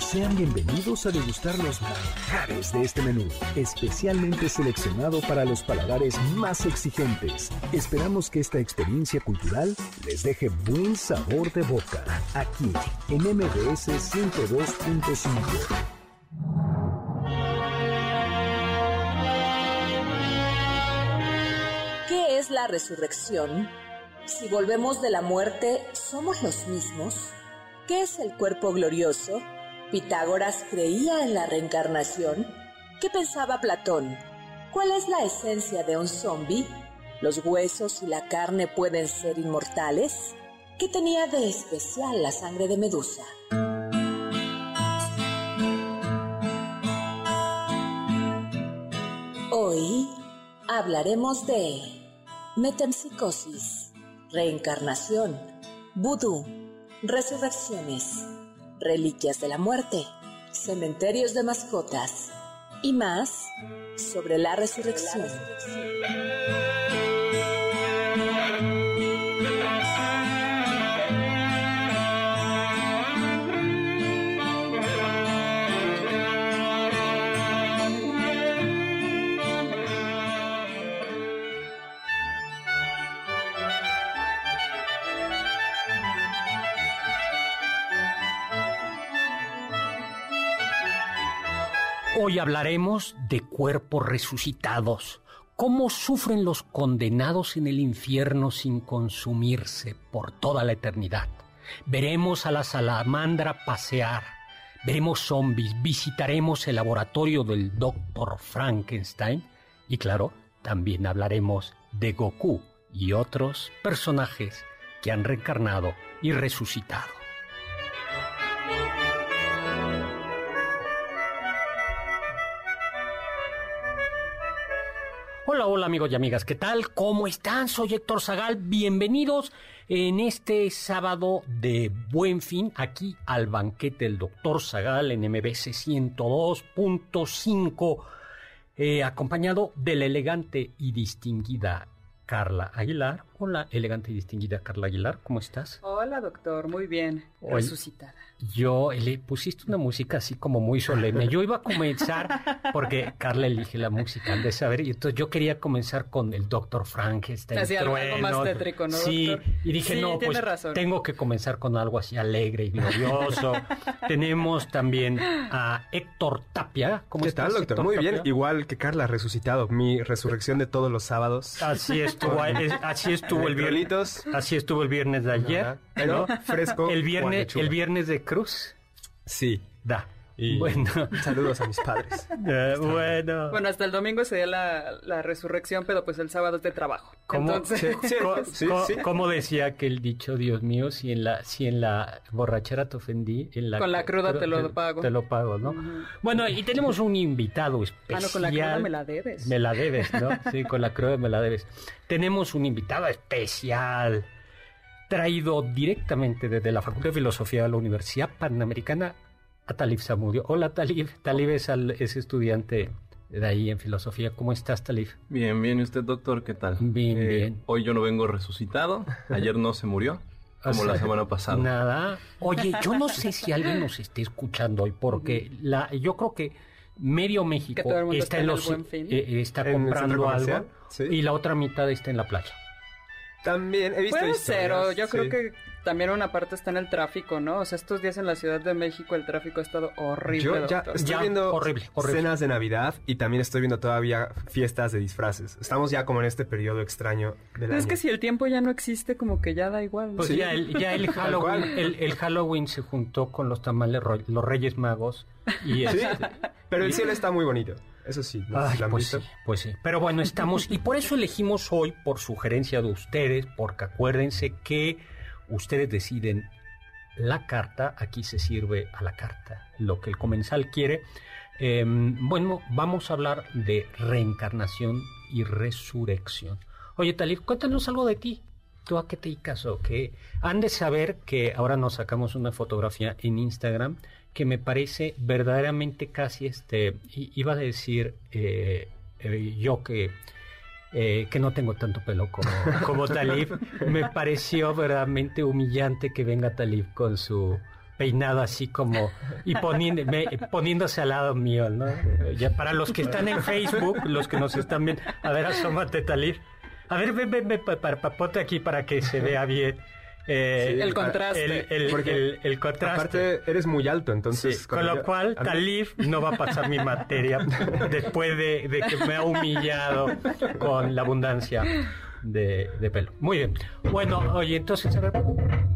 Sean bienvenidos a degustar los manjares de este menú, especialmente seleccionado para los paladares más exigentes. Esperamos que esta experiencia cultural les deje buen sabor de boca, aquí en MBS 102.5. ¿Qué es la resurrección? Si volvemos de la muerte, ¿somos los mismos? ¿Qué es el cuerpo glorioso? ¿Pitágoras creía en la reencarnación? ¿Qué pensaba Platón? ¿Cuál es la esencia de un zombi? ¿Los huesos y la carne pueden ser inmortales? ¿Qué tenía de especial la sangre de Medusa? Hoy hablaremos de metempsicosis, reencarnación, vudú, resurrecciones reliquias de la muerte, cementerios de mascotas y más sobre la resurrección. Hoy hablaremos de cuerpos resucitados, cómo sufren los condenados en el infierno sin consumirse por toda la eternidad. Veremos a la salamandra pasear, veremos zombies, visitaremos el laboratorio del Dr. Frankenstein y claro, también hablaremos de Goku y otros personajes que han reencarnado y resucitado. Hola, hola amigos y amigas, ¿qué tal? ¿Cómo están? Soy Héctor Zagal, bienvenidos en este sábado de Buen Fin, aquí al banquete del Doctor Zagal en MBC 102.5, eh, acompañado de la elegante y distinguida Carla Aguilar. Hola, elegante y distinguida Carla Aguilar, ¿cómo estás? Hola, doctor, muy bien, resucitada. Yo le pusiste una música así como muy solemne. Yo iba a comenzar porque Carla elige la música, han de saber, y entonces yo quería comenzar con el Doctor Frankenstein. Así algo más tétrico, ¿no? Sí, y dije, no, pues tengo que comenzar con algo así alegre y glorioso. Tenemos también a Héctor Tapia. ¿Cómo ¿Qué tal, doctor? muy bien, igual que Carla, resucitado. Mi resurrección de todos los sábados. Así estuvo, así estuvo el viernes. Así estuvo el viernes de ayer. ¿no? Fresco. El viernes, el viernes de Cruz. Sí. Da. Y bueno. saludos a mis padres. bueno. Bueno, hasta el domingo sería la, la, resurrección, pero pues el sábado es de trabajo. ¿Cómo, Entonces, ¿cómo, decía aquel dicho, Dios mío, si en la, si en la borrachera te ofendí, en la con la cruda te lo pago. Te lo pago, ¿no? Bueno, y tenemos un invitado especial. Ah, no, con la cruda me la debes. Me la debes, ¿no? Sí, con la cruda me la debes. Tenemos un invitado especial traído directamente desde la Facultad de Filosofía de la Universidad Panamericana a Talib Samudio. Hola Talib, Talib es, estudiante de ahí en filosofía. ¿Cómo estás, Talib? Bien, bien. ¿Y usted, doctor, qué tal? Bien, eh, bien. Hoy yo no vengo resucitado. Ayer no se murió, como la semana pasada. Nada. Oye, yo no sé si alguien nos esté escuchando hoy, porque la, yo creo que medio México está, en los, eh, está comprando algo y la otra mitad está en la playa. También he visto Puede ser, o yo creo sí. que también una parte está en el tráfico, ¿no? O sea, estos días en la Ciudad de México el tráfico ha estado horrible. Yo ya doctor. estoy Ya, viendo horrible, horrible. cenas de Navidad y también estoy viendo todavía fiestas de disfraces. Estamos ya como en este periodo extraño del Es año. que si el tiempo ya no existe, como que ya da igual. ¿no? Pues Sí. ya, el, ya el Halloween, el, el Halloween se juntó con los tamales, los Reyes Magos. Y Sí, este, pero el cielo está muy bonito. Eso sí, ¿no? Ay, ¿Lo han pues sí, pues sí. Pero bueno, estamos, y por eso elegimos hoy, por sugerencia de ustedes, porque acuérdense que ustedes deciden la carta, aquí se sirve a la carta lo que el comensal quiere. Eh, bueno, vamos a hablar de reencarnación y resurrección. Oye, Talib, cuéntanos algo de ti. ¿Tú a qué te dedicas o qué? Han de saber que ahora nos sacamos una fotografía en Instagram que me parece verdaderamente casi este, iba a decir eh, eh, yo que, eh, que no tengo tanto pelo como, como Talib, me pareció verdaderamente humillante que venga Talib con su peinado así como y poniendo, me- poniéndose al lado mío, ¿no? Ya para los que están en Facebook, los que nos están viendo, a ver, asómate Talib. A ver, ven, ven, ven, pa- pa- pa- ponte aquí para que se vea bien. Eh, Sí, el contraste. El, el- Porque el- el contraste. Aparte, eres muy alto, entonces... Sí, con lo yo- cual mí- Talib no va a pasar mi materia después de, de que me ha humillado con la abundancia de, de pelo. Muy bien. Bueno, oye, entonces, a ver,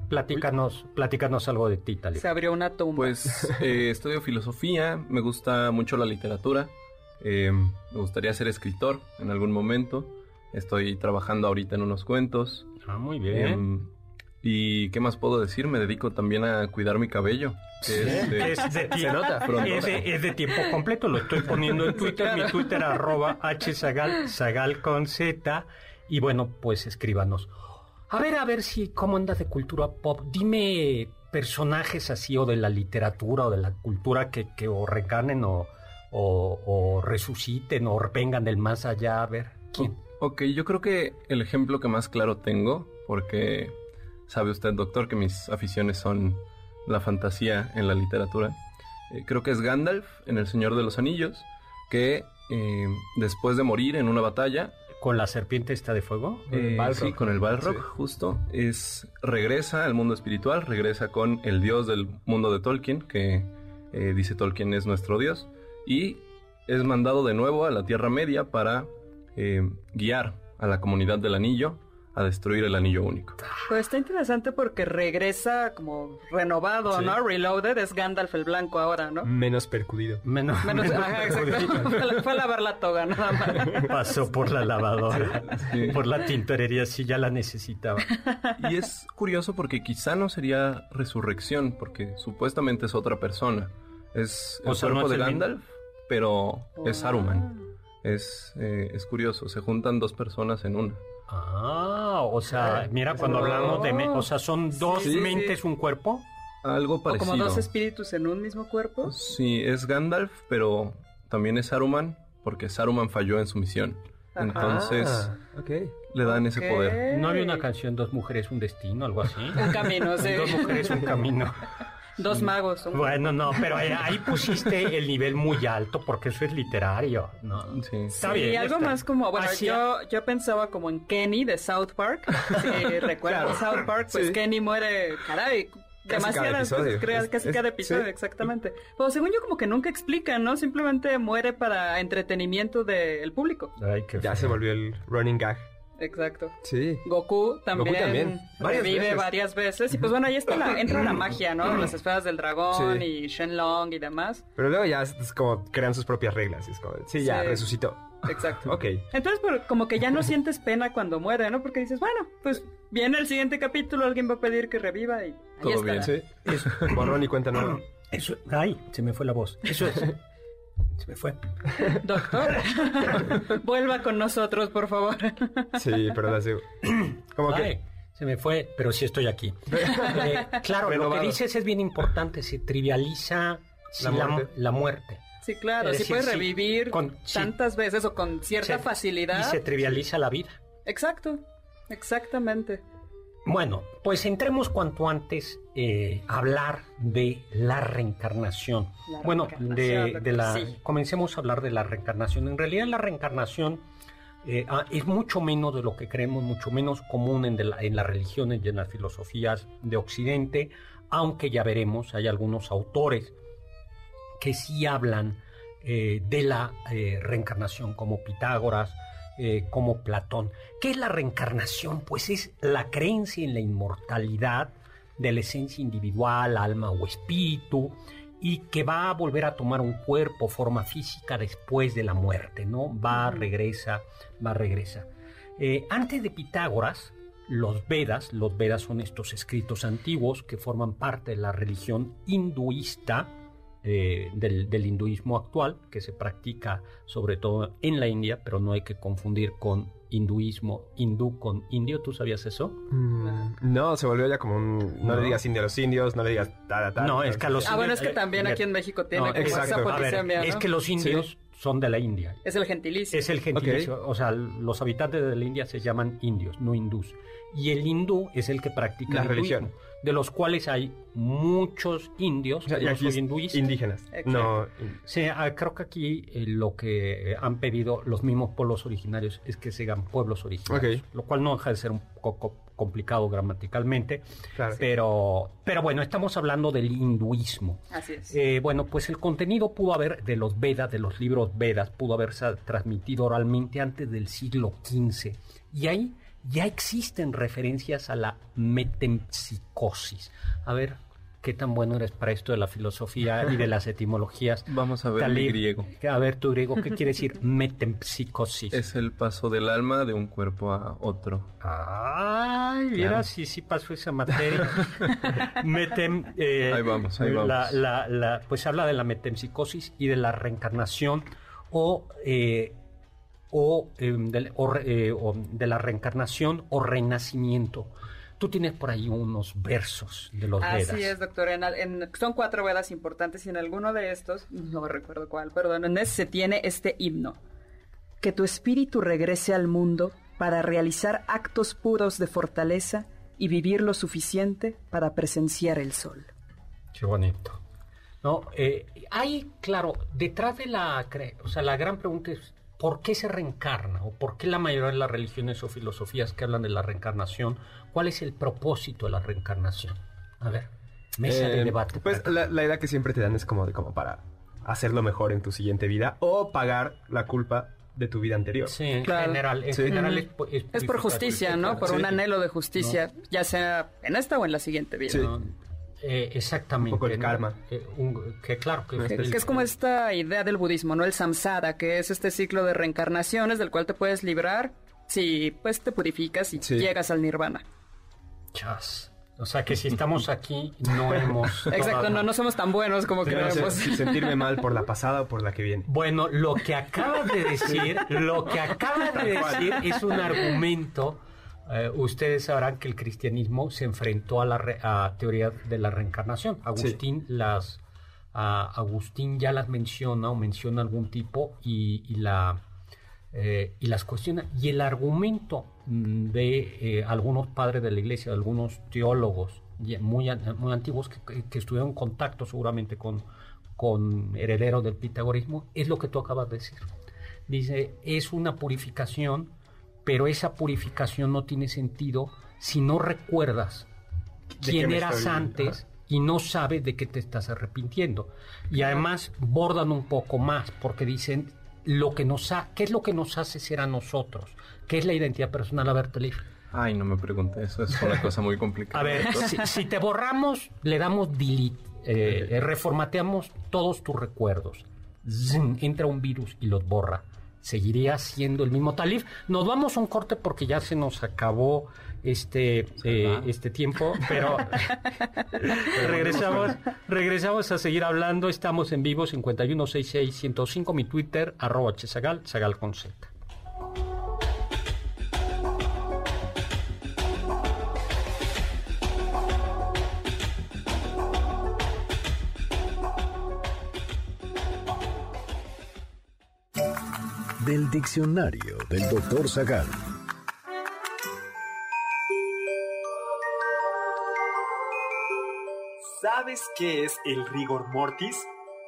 platícanos, platícanos algo de ti, Talib. Se abrió una tumba. Pues eh, estudio filosofía, me gusta mucho la literatura, eh, me gustaría ser escritor en algún momento, estoy trabajando ahorita en unos cuentos. Ah, muy bien. ¿Y qué más puedo decir? Me dedico también a cuidar mi cabello. que es, Es de, nota. es de- es de tiempo completo, lo estoy poniendo en Twitter, mi Twitter arroba hzagal, zagal con z, y bueno, pues escríbanos. A ver, a ver si, ¿cómo andas de cultura pop? Dime personajes así o de la literatura o de la cultura que, que o reencarnen o, o, o resuciten o vengan del más allá, a ver, ¿quién? Ok, yo creo que el ejemplo que más claro tengo, porque sabe usted, doctor, que mis aficiones son la fantasía en la literatura, eh, creo que es Gandalf en El Señor de los Anillos, que eh, después de morir en una batalla, ¿Con la serpiente esta de fuego? eh, sí, con el Balrog, Sí. justo, es regresa al mundo espiritual, regresa con el dios del mundo de Tolkien, que dice Tolkien es nuestro dios, y es mandado de nuevo a la Tierra Media para guiar a la comunidad del anillo a destruir el anillo único. Pues está interesante porque regresa como renovado, Sí. ¿no? Reloaded es Gandalf el blanco ahora, ¿no? Menos percudido. Menos, Menos, menos ajá, exacto. Fue a- Fue a lavar la toga, nada más. Pasó por la lavadora, Sí. por la tintorería, sí, ya la necesitaba. Y es curioso porque quizá no sería resurrección, porque supuestamente es otra persona. Es el O sea, ¿no cuerpo es de mismo? Gandalf, pero es Oh. Saruman. Es, eh, es curioso, se juntan dos personas en una. Ah, o sea, mira, cuando hablamos de... o sea, ¿son dos Sí, sí, mentes un cuerpo? Algo O parecido. como dos espíritus en un mismo cuerpo. Sí, es Gandalf, pero también es Saruman, porque Saruman falló en su misión. Ajá. Entonces Ah, ok. le dan ese poder. ¿No había una canción, Dos mujeres, un destino, algo así? Un camino, sí. Dos mujeres, un camino. Dos magos. un- Bueno, no, pero ahí, ahí pusiste el nivel muy alto porque eso es literario, ¿no? Sí. Está Sí, bien. algo está más como, bueno, yo, yo pensaba como en Kenny de South Park. Si recuerdan South Park, pues Sí. Kenny muere, caray, demasiadas casi es- cada episodio, sí. exactamente. Pero según yo como que nunca explican, ¿no? Simplemente muere para entretenimiento del público. Ay, qué Ya feo. se volvió el running gag. Exacto. Sí. Goku también, también. Varias revive veces. varias veces. Y pues bueno, ahí está la, entra la magia, ¿no? Las esferas del dragón Sí. y Shenlong y demás. Pero luego ya es, como crean sus propias reglas. y Es como, sí, ya Sí. resucitó. Exacto. Ok. Entonces, por- como que ya no sientes pena cuando muere, ¿no? Porque dices, bueno, pues viene el siguiente capítulo, alguien va a pedir que reviva y ahí Todo está. bien. Sí. Borrón y cuenta nueva. Eso, ay, se me fue la voz. Eso es. Se me fue. Doctor, vuelva con nosotros, por favor. Sí, pero la sigo. Como que. Ay, se me fue, pero sí estoy aquí. Eh, claro, lo que dices es bien importante. Se trivializa La muerte. la muerte. Sí, claro, Es sí decir, puedes sí, revivir con- sí. tantas veces o con cierta Se- facilidad. Y se trivializa la vida. Exacto, exactamente. Bueno, pues entremos cuanto antes eh, a hablar de la reencarnación. La bueno, de, la, sí. comencemos a hablar de la reencarnación. En realidad la reencarnación eh, ah, es mucho menos de lo que creemos, mucho menos común en, la- en las religiones y en las filosofías de Occidente, aunque ya veremos, hay algunos autores que sí hablan eh, de la reencarnación, como Pitágoras, eh, como Platón. ¿Qué es la reencarnación? Pues es la creencia en la inmortalidad de la esencia individual, alma o espíritu, y que va a volver a tomar un cuerpo, forma física después de la muerte, ¿no? Va, regresa, va, regresa. Eh, antes de Pitágoras, los Vedas, los Vedas son estos escritos antiguos que forman parte de la religión hinduista, eh, del, del hinduismo actual, que se practica sobre todo en la India, pero no hay que confundir con hinduismo hindú con indio. ¿Tú sabías eso? Mm, no, se volvió ya como un... No, No. le digas indio a los indios, no le digas tal, tal. No, es que a los Ah, bueno, es que eh, también eh, aquí en México tiene no, como exacto. esa A ver, polisemia, ¿no? Es que los indios son de la India. Es el gentilicio. Es el gentilicio, o sea, los habitantes de la India se llaman indios, no hindús. Y el hindú es el que practica La el hinduismo, religión. De los cuales hay muchos indios, O sea, indígenas. Exacto. No, Sí, ah, creo que aquí eh, lo que han pedido los mismos pueblos originarios es que sean pueblos originarios, lo cual no deja de ser un poco complicado gramaticalmente, claro. pero, pero bueno, estamos hablando del hinduismo. Así es. Eh, bueno, pues el contenido pudo haber, de los Vedas, de los libros Vedas, pudo haberse transmitido oralmente antes del siglo XV. Y ahí ya existen referencias a la metempsicosis. A ver, ¿qué tan bueno eres para esto de la filosofía y de las etimologías? Vamos a ver Talib, griego. A ver, tu griego, ¿qué quiere decir metempsicosis? Es el paso del alma de un cuerpo a otro. Ay, mira, Claro. sí, sí pasó esa materia. Metem, eh, Ahí vamos, ahí la- vamos. la- la- pues habla de la metempsicosis y de la reencarnación o, eh, o, eh, o eh, o de la reencarnación o renacimiento. Tú tienes por ahí unos versos de los Vedas. Así es, doctor. En, son cuatro Vedas importantes y en alguno de estos, no recuerdo cuál, perdón, en ese se tiene este himno. Que tu espíritu regrese al mundo para realizar actos puros de fortaleza y vivir lo suficiente para presenciar el sol. Qué bonito. No, eh, hay, claro, detrás de la, cre- o sea, la gran pregunta es ¿por qué se reencarna? ¿O por qué la mayoría de las religiones o filosofías que hablan de la reencarnación, cuál es el propósito de la reencarnación? A ver, mesa de Eh, debate. Pues la, la idea que siempre te dan es como de como para hacerlo mejor en tu siguiente vida o pagar la culpa de tu vida anterior. Sí, en Claro. general, en Sí. general es, es Es por justicia, ¿no? Por Sí. un anhelo de justicia, ya sea en esta o en la siguiente vida. Sí. ¿no? Eh, exactamente. Un poco el ¿no? karma. Eh, un- que claro que, Que, el- que es como esta idea del budismo, ¿no? El samsara, que es este ciclo de reencarnaciones del cual te puedes librar si pues te purificas y Sí. llegas al nirvana. Chas. O sea que si estamos aquí no hemos... Exacto, no, no somos tan buenos como sé creemos. si sentirme mal por la pasada o por la que viene. Bueno, lo que acabas de decir, lo que acabas de decir es un argumento. Eh, ustedes sabrán que el cristianismo se enfrentó a la re- a teoría de la reencarnación. Agustín las a- Agustín ya las menciona o menciona algún tipo y, y la eh, y las cuestiona. Y el argumento mm, de eh, algunos padres de la iglesia, de algunos teólogos muy, an- muy antiguos que estuvieron en contacto seguramente con, con herederos del pitagorismo, es lo que tú acabas de decir. Dice, es una purificación, pero esa purificación no tiene sentido si no recuerdas ¿De quién eras antes y no sabes de qué te estás arrepintiendo. Y además bordan un poco más porque dicen lo que nos ha, qué es lo que nos hace ser a nosotros, qué es la identidad personal. A ver. Ay, no me pregunte eso, es una cosa muy complicada. A ver, si, si te borramos, le damos delete, eh, reformateamos todos tus recuerdos. Zin, entra un virus y los borra. Seguiría siendo el mismo Talib. Nos vamos a un corte porque ya se nos acabó este, eh, este tiempo, pero regresamos, regresamos a seguir hablando. Estamos en vivo 5166-105, mi Twitter, arroba chesagal, sagal con Z. Del diccionario del doctor Zagal. ¿Sabes qué es el rigor mortis?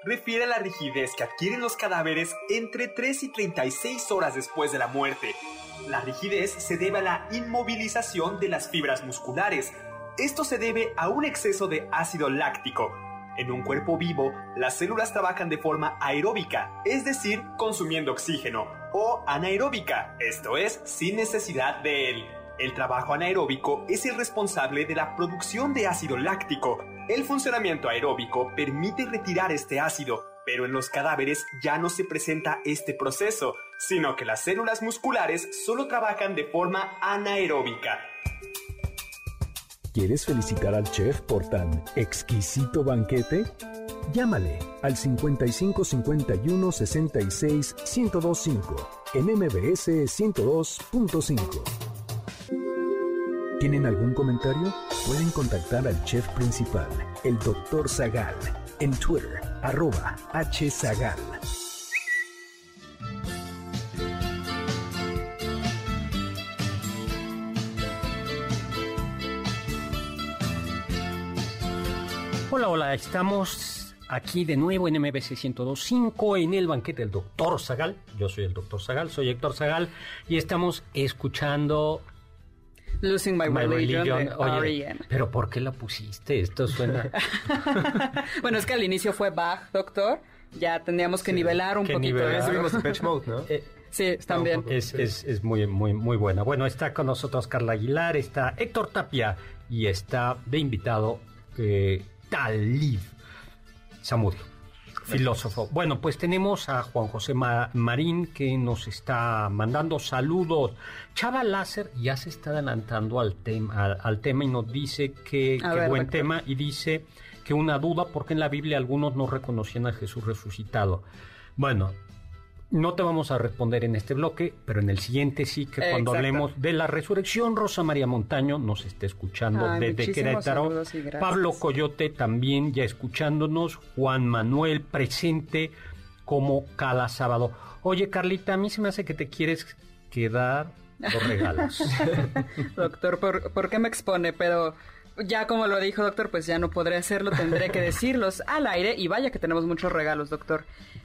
refiere a la rigidez que adquieren los cadáveres entre 3 y 36 horas después de la muerte. La rigidez se debe a la inmovilización de las fibras musculares. Esto se debe a un exceso de ácido láctico. En un cuerpo vivo, las células trabajan de forma aeróbica, es decir, consumiendo oxígeno, o anaeróbica, esto es, sin necesidad de él. El trabajo anaeróbico es el responsable de la producción de ácido láctico. El funcionamiento aeróbico permite retirar este ácido, pero en los cadáveres ya no se presenta este proceso, sino que las células musculares solo trabajan de forma anaeróbica. ¿Quieres felicitar al chef por tan exquisito banquete? Llámale al 55 51 66 1025 en MBS 102.5. ¿Tienen algún comentario? Pueden contactar al chef principal, el Dr. Zagal, en Twitter, arroba hzagal. Hola, estamos aquí de nuevo en MBC 1025 en el banquete del Dr. Zagal. Yo soy el Dr. Zagal, soy Héctor Zagal y estamos escuchando Losing My, Religion, e Pero ¿por qué la pusiste? Esto suena... bueno, es que al inicio fue Bach, doctor. Ya tendríamos que nivelar un poquito. Mode, ¿no? Eh, sí, también. Es, es, es, muy, muy, muy buena. Bueno, está con nosotros Carla Aguilar, está Héctor Tapia y está de invitado eh, Talib Samudio filósofo. Bueno, pues tenemos a Juan José Marín que nos está mandando saludos. Chava Láser ya se está adelantando al, tema al, tema y nos dice que, buen tema y dice que una duda porque en la Biblia algunos no reconocían a Jesús resucitado. Bueno, no te vamos a responder en este bloque, pero en el siguiente sí que cuando hablemos de la resurrección, Rosa María Montaño nos está escuchando desde Querétaro. Pablo Coyote también ya escuchándonos. Juan Manuel presente como cada sábado. Oye, Carlita, a mí se me hace que te quieres quedar los regalos. Doctor, ¿por, ¿por qué me expone? Pero ya como lo dijo doctor, pues ya no podré hacerlo, tendré que decirlos al aire y vaya que tenemos muchos regalos, doctor.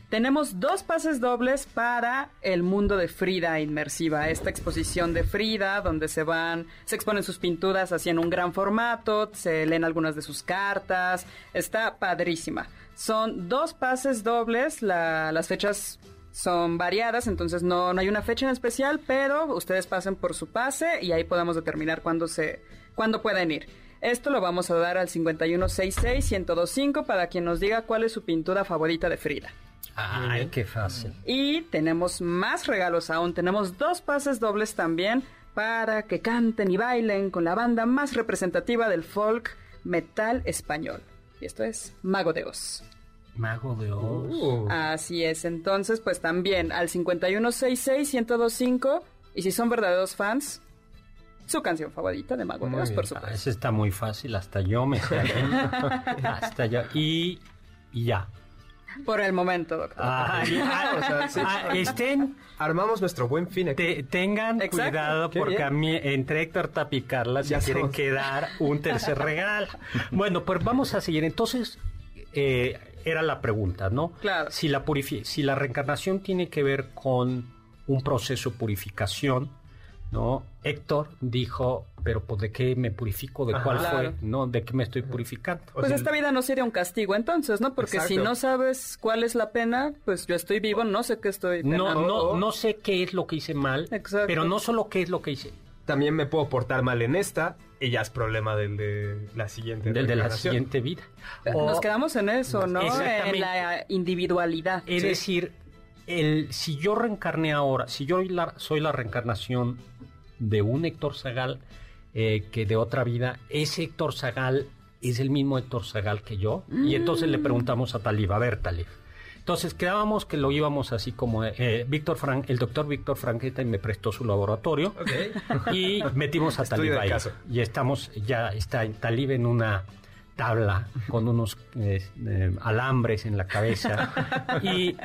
Tenemos dos pases dobles para el mundo de Frida inmersiva, esta exposición de Frida donde se van, se exponen sus pinturas así en un gran formato, se leen algunas de sus cartas, está padrísima. Son dos pases dobles, las fechas son variadas, entonces no, no hay una fecha en especial, pero ustedes pasen por su pase y ahí podemos determinar cuándo se, cuándo pueden ir. Esto lo vamos a dar al 5166-1025 para quien nos diga cuál es su pintura favorita de Frida. Ay, qué fácil. Y tenemos más regalos aún. Tenemos dos pases dobles también para que canten y bailen con la banda más representativa del folk metal español. Y esto es Mago de Oz. Mago de Oz. Uh. Así es. Entonces, pues también al 5166-1025. Y si son verdaderos fans, su canción favorita de Mago de Oz, por supuesto. Eso está muy fácil, hasta yo me sé. hasta yo. Y, ya. Por el momento, doctor. Ah, ah, estén. Armamos nuestro buen fin aquí. tengan cuidado porque a mí, entre Héctor Tapicarla, se quieren quedar un tercer regalo. bueno, pues vamos a seguir. Entonces, eh, era la pregunta, ¿no? Claro. Si la, si la reencarnación tiene que ver con un proceso de purificación, ¿no? Héctor dijo, pero pues de qué me purifico, de cuál fue, ¿no? De qué me estoy purificando. Pues esta vida no sería un castigo entonces, ¿no? Porque si no sabes cuál es la pena, pues yo estoy vivo, no sé qué estoy No, no, no sé qué es lo que hice mal, pero no solo qué es lo que hice. También me puedo portar mal en esta y ya es problema del de la siguiente Del de la siguiente vida. Nos quedamos en eso, ¿no? En la individualidad. Es decir, el, si yo reencarné ahora, si yo soy la reencarnación de un Héctor Zagal eh, que de otra vida, ese Héctor Zagal es el mismo Héctor Zagal que yo. Y entonces le mm. preguntamos a Talib, a ver Talib. Entonces quedábamos que lo íbamos así como eh, Víctor Frank, el doctor Víctor Franqueta y me prestó su laboratorio y metimos a Talib ahí. Y estamos, ya está Talib en una tabla con unos eh, alambres en la cabeza y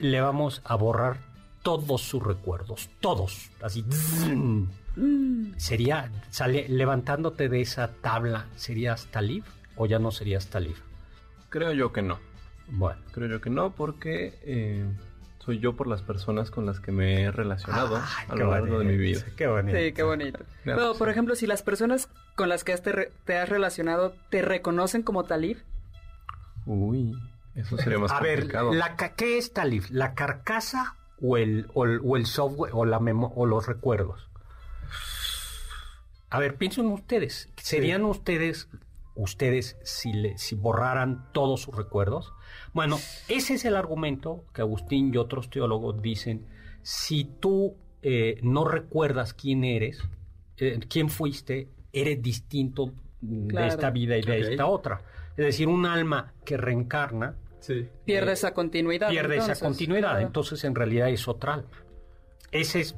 le vamos a borrar todos sus recuerdos, todos, así. Sería, sale, levantándote de esa tabla, ¿serías Talib o ya no serías Talib? Creo yo que no. Bueno, creo yo que no, porque eh, soy yo por las personas con las que me he relacionado a lo largo de mi vida. Qué bonito. Sí, qué bonito. Pero, por ejemplo, si las personas con las que has te, te has relacionado te reconocen como Talib. Uy, eso sería más A ver, complicado. la, ca- ¿qué es Talif? ¿La carcasa o el, o el, o el software o, la memo- o los recuerdos? A ver, piensen ustedes. ¿Serían ustedes, ustedes si, le, si borraran todos sus recuerdos? Bueno, ese es el argumento que Agustín y otros teólogos dicen. Si tú eh, no recuerdas quién eres, eh, quién fuiste, eres distinto Claro. de esta vida y de esta otra. Es decir, un alma que reencarna Sí. Pierde esa continuidad. pierde entonces. esa continuidad. Claro. Entonces, en realidad es otra alma. Ese es,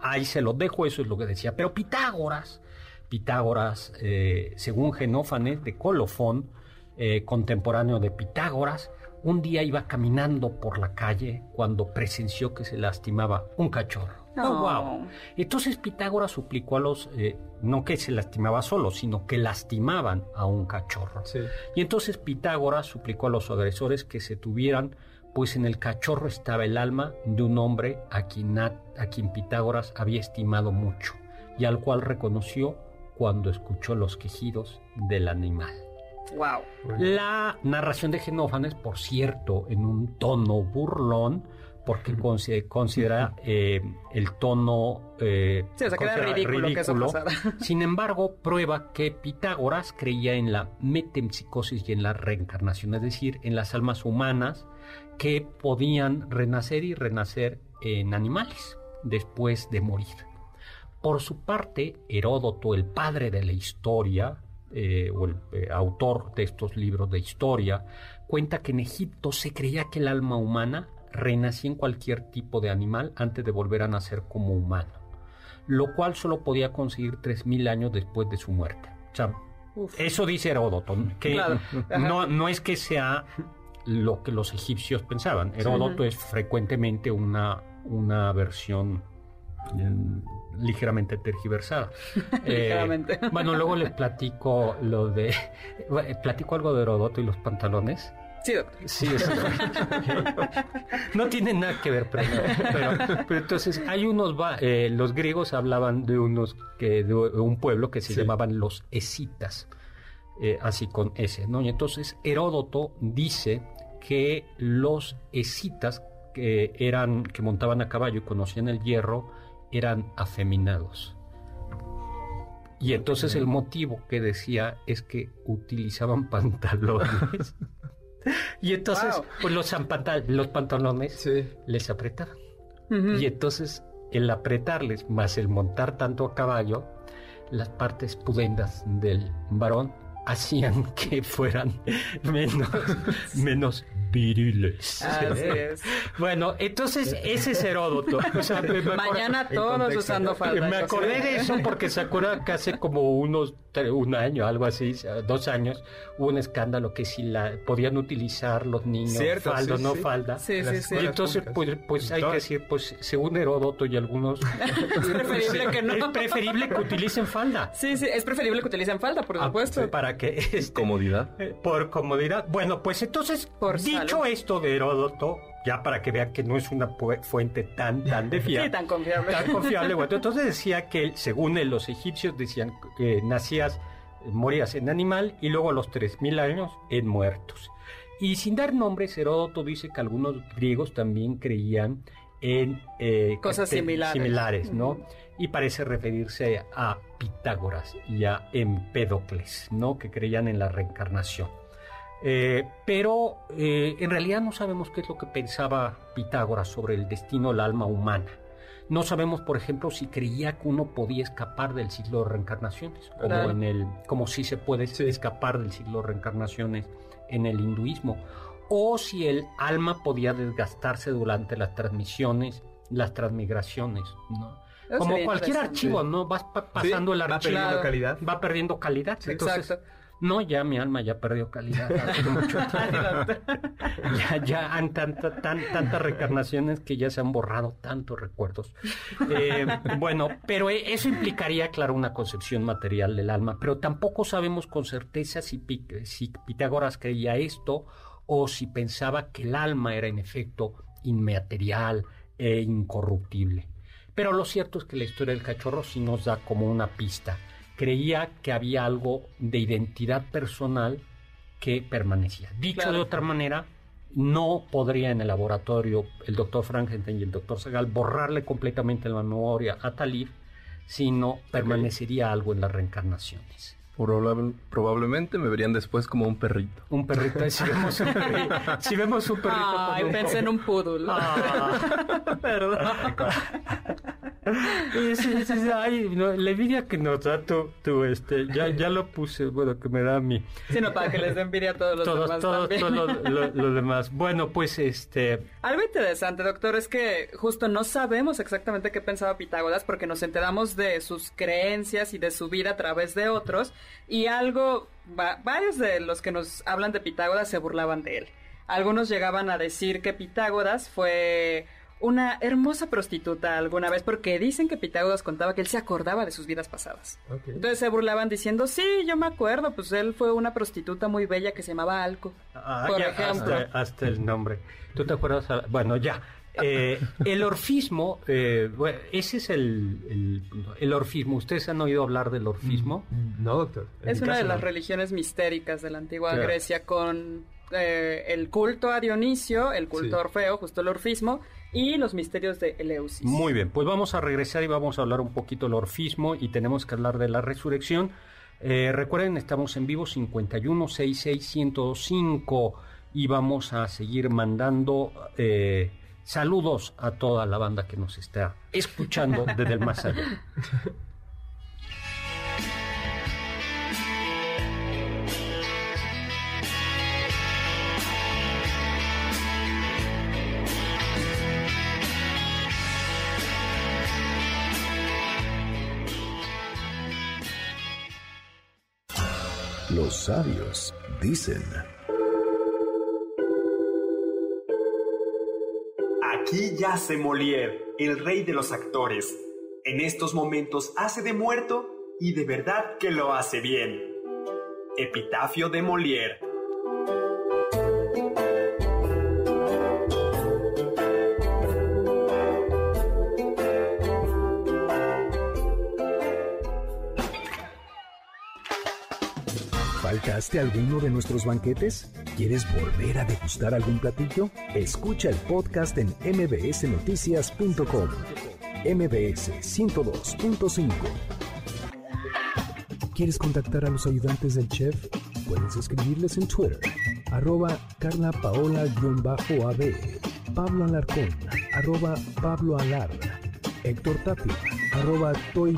ahí se los dejo, eso es lo que decía. Pero Pitágoras, Pitágoras, eh, según Genófanes de Colofón, eh, contemporáneo de Pitágoras, un día iba caminando por la calle cuando presenció que se lastimaba un cachorro. Oh, wow. Entonces Pitágoras suplicó a los, eh, no que se lastimaba solo, sino que lastimaban a un cachorro. Sí. Y entonces Pitágoras suplicó a los agresores que se tuvieran, pues en el cachorro estaba el alma de un hombre a quien, a, a quien Pitágoras había estimado mucho y al cual reconoció cuando escuchó los quejidos del animal. Wow. La narración de Genófanes, por cierto, en un tono burlón, porque consi- considera eh, el tono... eh, Sí, o sea, ridículo que. Sin embargo, prueba que Pitágoras creía en la metempsicosis y en la reencarnación, es decir, en las almas humanas que podían renacer y renacer en animales después de morir. Por su parte, Heródoto, el padre de la historia, eh, o el eh, autor de estos libros de historia, cuenta que en Egipto se creía que el alma humana renacía en cualquier tipo de animal antes de volver a nacer como humano, lo cual solo podía conseguir 3.000 años después de su muerte. O sea, Uf. eso dice Heródoto, que Claro. Ajá. no, no es que sea lo que los egipcios pensaban. Heródoto es frecuentemente una, una versión mm, ligeramente tergiversada. Eh, Ligeramente. bueno, luego les platico lo de... Platico algo de Heródoto y los pantalones. Sí, doctor. Sí, no tiene nada que ver, pero, pero, pero entonces hay unos, va- eh, los griegos hablaban de unos, que de un pueblo que se Sí. llamaban los escitas, eh, así con S, ¿no? Y entonces Heródoto dice que los escitas que eran, que montaban a caballo y conocían el hierro, eran afeminados. Y entonces el motivo que decía es que utilizaban pantalones. y entonces, Wow. pues los, pantalones Sí. les apretaban. Y entonces el apretarles más el montar tanto a caballo, las partes pudendas del varón hacían que fueran menos, menos viriles. Así es. Bueno, entonces ese es Heródoto. O sea, me- me Mañana todos usando falda. me acordé de eso porque se acuerda que hace como unos un año, algo así, dos años, hubo un escándalo que si la podían utilizar los niños Cierto, falda o sí, no sí. falda. Sí, Las sí, sí. Y entonces, pues, pues hay que decir, pues según Heródoto y algunos, Es preferible que no. es preferible que utilicen falda. Sí, sí, es preferible que utilicen falda, por Ah, supuesto. Para que este, Comodidad. eh, por comodidad. Bueno, pues entonces, Por dicho salud. esto de Heródoto, ya para que vean que no es una fuente tan, tan de fiar. Sí, tan confiable. tan confiable. Bueno, entonces decía que, según él, los egipcios decían que nacías, morías en animal y luego a los 3.000 años en muertos. Y sin dar nombres, Heródoto dice que algunos griegos también creían en eh, Cosas cate- similares. similares, ¿no? Y parece referirse a Pitágoras y a Empédocles, ¿no? Que creían en la reencarnación. Eh, pero eh, en realidad no sabemos qué es lo que pensaba Pitágoras sobre el destino del alma humana. No sabemos, por ejemplo, si creía que uno podía escapar del ciclo de reencarnaciones, como en el, como si se puede escapar del ciclo de reencarnaciones en el hinduismo, o si el alma podía desgastarse durante las transmisiones, las transmigraciones, ¿no? Eso Como cualquier archivo, ¿no? Vas pa- pasando el va archivo, perdiendo Claro. calidad. va perdiendo calidad. Entonces, Exacto. no, ya mi alma ya perdió calidad hace mucho tiempo. ya, ya han tanta, tan, tantas reencarnaciones que ya se han borrado tantos recuerdos. Eh, bueno, pero e- eso implicaría, claro, una concepción material del alma, pero tampoco sabemos con certeza si, si Pitágoras creía esto o si pensaba que el alma era en efecto inmaterial e incorruptible. Pero lo cierto es que la historia del cachorro sí nos da como una pista. Creía que había algo de identidad personal que permanecía. Dicho Claro. de otra manera, no podría en el laboratorio el doctor Frankenstein y el doctor Segal borrarle completamente la memoria a Talib, sino permanecería algo en las reencarnaciones. Probable- probablemente me verían después como un perrito. Un perrito, si vemos un perrito, si vemos un perrito Ay, un- pensé en un poodle. Ah, perdón. Sí, sí, sí, ay, no, la envidia que nos da tú, tú, este, ya, ya lo puse, bueno, que me da a mí. Sino para que les den envidia a todos los Todos, demás todos, también. todos lo, lo demás. Bueno, pues, este, Algo interesante, doctor, es que justo no sabemos exactamente qué pensaba Pitágoras porque nos enteramos de sus creencias y de su vida a través de otros y algo, va- varios de los que nos hablan de Pitágoras se burlaban de él. Algunos llegaban a decir que Pitágoras fue una hermosa prostituta alguna vez porque dicen que Pitágoras contaba que él se acordaba de sus vidas pasadas. Entonces se burlaban diciendo, sí, yo me acuerdo, pues él fue una prostituta muy bella que se llamaba Alco. ah, Por ya, ejemplo. hasta, hasta el nombre. ¿Tú te acuerdas? Bueno, ya. Eh, el orfismo, eh, bueno, ese es el, el, el orfismo. ¿Ustedes han oído hablar del orfismo? No, doctor. Es una de las no. religiones mistéricas de la antigua Claro. Grecia con eh, el culto a Dionisio, el culto Sí. a Orfeo, justo el orfismo, y los misterios de Eleusis. Muy bien, pues vamos a regresar y vamos a hablar un poquito del orfismo y tenemos que hablar de la resurrección. Eh, recuerden, estamos en vivo 5166105 y vamos a seguir mandando eh, saludos a toda la banda que nos está escuchando desde el más allá. Los sabios dicen. Aquí yace Molière, el rey de los actores. En estos momentos hace de muerto y de verdad que lo hace bien. Epitafio de Molière. ¿Faltaste a alguno de nuestros banquetes? ¿Quieres volver a degustar algún platillo? Escucha el podcast en mbsnoticias.com. mbs 102.5. ¿Quieres contactar a los ayudantes del chef? Puedes escribirles en Twitter, arroba Carla Paola-AB, Pablo Alarcón, arroba Pablo Alar, Héctor Tapia, arroba Toy.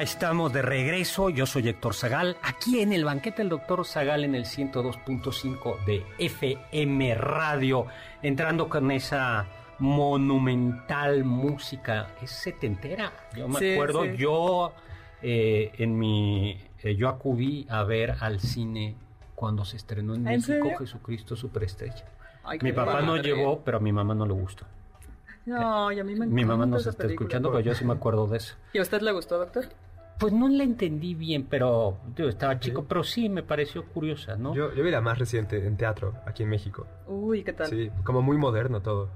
Estamos de regreso. Yo soy Héctor Zagal, aquí en el banquete del doctor Zagal en el 102.5 de FM Radio, entrando con esa monumental música. Es setentera. Yo me Sí, acuerdo, sí. yo eh, en mi, eh, yo acudí a ver al cine cuando se estrenó en ¿En México serio? Jesucristo Superestrella. Ay, Mi papá no llevó, pero a mi mamá no le gustó. No, y a mí me Mi mamá nos está película. escuchando, pero yo sí me acuerdo de eso. ¿Y a usted le gustó, doctor? Pues no la entendí bien, pero yo estaba chico, pero sí me pareció curiosa, ¿no? Yo, yo vi la más reciente en teatro, aquí en México. Uy, ¿qué tal? Sí, como muy moderno todo.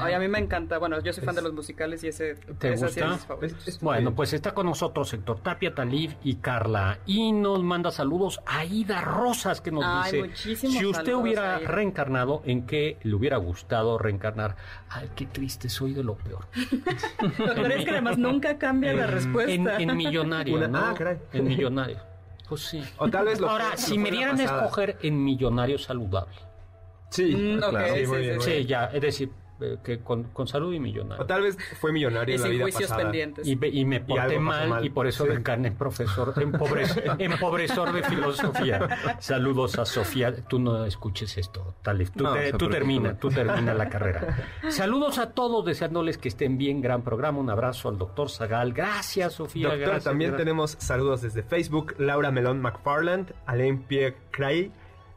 Ay, a mí me encanta. Bueno, yo soy fan Es- de los musicales y ese... ¿Te esa sí es gusta? mis Bueno, pues está con nosotros Héctor Tapia, Talib y Carla. Y nos manda saludos a Ida Rosas, que nos Ay, dice: Si usted saludos, hubiera Aida. reencarnado, ¿en qué le hubiera gustado reencarnar? Ay, qué triste, soy de lo peor. Doctor, es que además nunca cambia la En, respuesta. en millonario. Una- ¿no? ah, caray. En millonario. Pues sí. O tal vez lo Ahora, fue- si lo me dieran a escoger en millonario saludable. Sí, Mm, claro. sí, ya, es decir, que con, con salud y O millonario. tal vez fue millonario y en la sin vida juicios pasada. pendientes. Y, me porté mal, mal. y por eso Sí. reencarné en profesor, en, pobre- en pobresor de filosofía. Saludos a Sofía. Tú no escuches esto, Talib. Tú, No, te- tú termina, tú termina la carrera. Saludos a todos, deseándoles que estén bien. Gran programa. Un abrazo al doctor Zagal. Gracias, Sofía. Doctor, gracias, también gracias. tenemos saludos desde Facebook, Laura Melón McFarland, Alain Pierre Cray,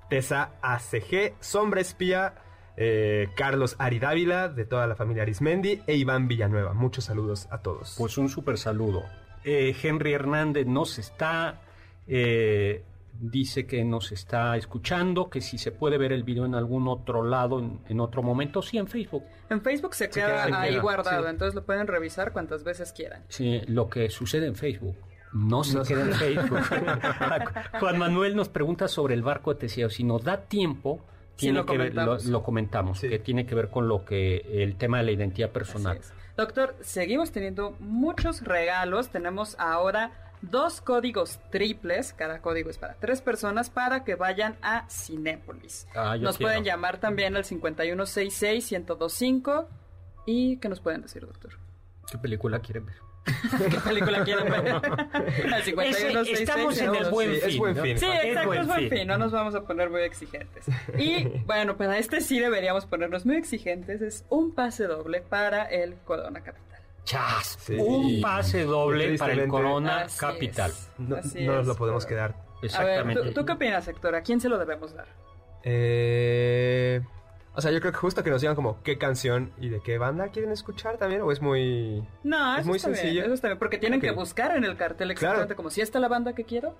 Tessa ACG, Sombra Espía, eh, Carlos Aridávila, de toda la familia Arismendi, e Iván Villanueva. Muchos saludos a todos. Pues un súper saludo. Eh, Henry Hernández nos está, eh, dice que nos está escuchando, que si se puede ver el video en algún otro lado, en, en otro momento, sí, en Facebook. En Facebook se, Se queda, queda, ahí queda, guardado, sí. entonces lo pueden revisar cuantas veces quieran. Sí, lo que sucede en Facebook. No se No se- queda en Facebook. Juan Manuel nos pregunta sobre el barco de Teseo. Si nos da tiempo, Sí, tiene lo que ver, lo, comentamos. lo comentamos, Sí. que tiene que ver con lo que el tema de la identidad personal. Doctor, seguimos teniendo muchos regalos. Tenemos ahora dos códigos triples. Cada código es para tres personas para que vayan a Cinépolis. Ah, nos quiero. pueden llamar también al 5166-1025. ¿Y qué nos pueden decir, doctor? ¿Qué película quieren ver? ¿Qué película quieren ver? al 5166 estamos en el buen Sí, es fin. buen ¿no? fin. Sí, exacto, es buen fin. fin. No nos vamos a poner muy exigentes. Y bueno, para este sí deberíamos ponernos muy exigentes. Es un pase doble para el Corona Capital. Chas, Sí. un pase doble para el. Corona Así Capital. es, No, así no nos lo podemos pero- quedar. A ver, Exactamente. ¿tú, tú qué opinas, Héctor? ¿A quién se lo debemos dar? Eh, o sea, yo creo que justo que nos digan como qué canción y de qué banda quieren escuchar también, o es muy... No, Es muy está bien, sencillo. eso está bien, porque tienen que buscar en el cartel exactamente como si esta es la banda que quiero.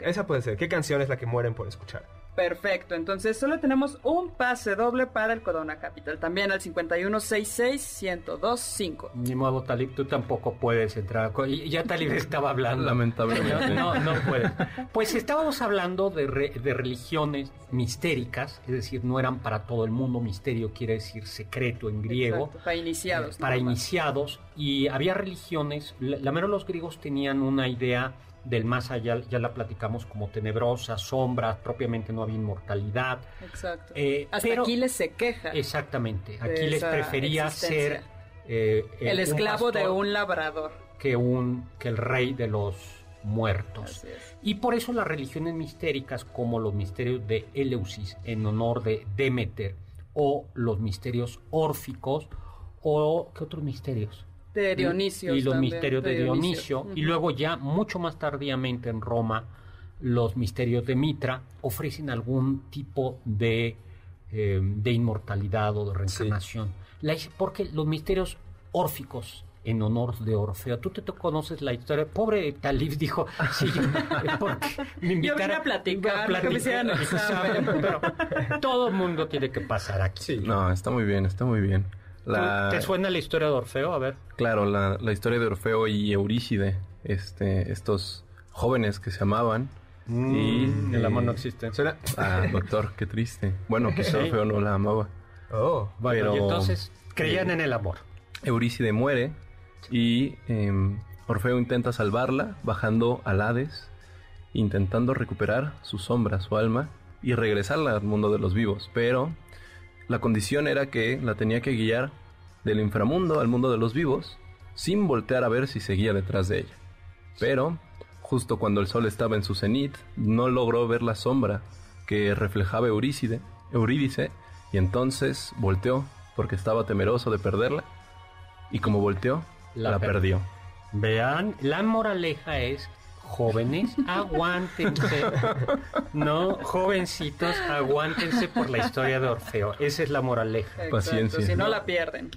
Esa puede ser. ¿Qué canción es la que mueren por escuchar? Perfecto. Entonces solo tenemos un pase doble para el Corona Capital. También al 5166-1025. Ni modo, Talib, tú tampoco puedes entrar. Ya Talib estaba hablando. Lamentablemente. No, no, puedes. Pues estábamos hablando de, re- de religiones mistéricas, es decir, no eran para todo el mundo. Misterio quiere decir secreto en griego. Exacto, para iniciados. para nada más. iniciados y había religiones, la, la mera los griegos tenían una idea del más allá, ya la platicamos como tenebrosa, sombras, propiamente no había inmortalidad. Exacto. Eh, Hasta pero- Aquiles se queja. Exactamente, Aquiles prefería ser eh, eh, el un esclavo de un labrador. que, un, que el rey de los muertos. Y por eso las religiones mistéricas, como los misterios de Eleusis en honor de Demeter, o los misterios órficos, o ¿qué otros misterios? De Dionisio. Y los también, misterios de Dionisio. Y luego ya mucho más tardíamente en Roma, los misterios de Mitra ofrecen algún tipo de, eh, de inmortalidad o de reencarnación. La porque los misterios órficos en honor de Orfeo. Tú te, te conoces la historia. Pobre Talib dijo, sí, porque me Yo invitaron vine a platicar, que me. Pero todo el mundo tiene que pasar aquí. Sí. No, está muy bien, está muy bien. La, ¿Te suena la historia de Orfeo? A ver. Claro, la, la historia de Orfeo y Eurícide, este, estos jóvenes que se amaban. y Mm, el amor no existe. Suena... Ah, doctor, qué triste. Bueno, quizá. Orfeo no la amaba. Oh. Bueno, Pero- y entonces creían en el amor. Eurícide muere y em, Orfeo intenta salvarla bajando al Hades, intentando recuperar su sombra, su alma y regresarla al mundo de los vivos. Pero la condición era que la tenía que guiar del inframundo al mundo de los vivos sin voltear a ver si seguía detrás de ella. Pero justo cuando el sol estaba en su cenit, no logró ver la sombra que reflejaba Eurícide, Eurídice y entonces volteó porque estaba temeroso de perderla y como volteó, La la, per- perdió. Vean, la moraleja es jóvenes, aguántense. No, jovencitos, aguántense por la historia de Orfeo. Esa es la moraleja. Exacto, Paciencia. Si no No. la pierden.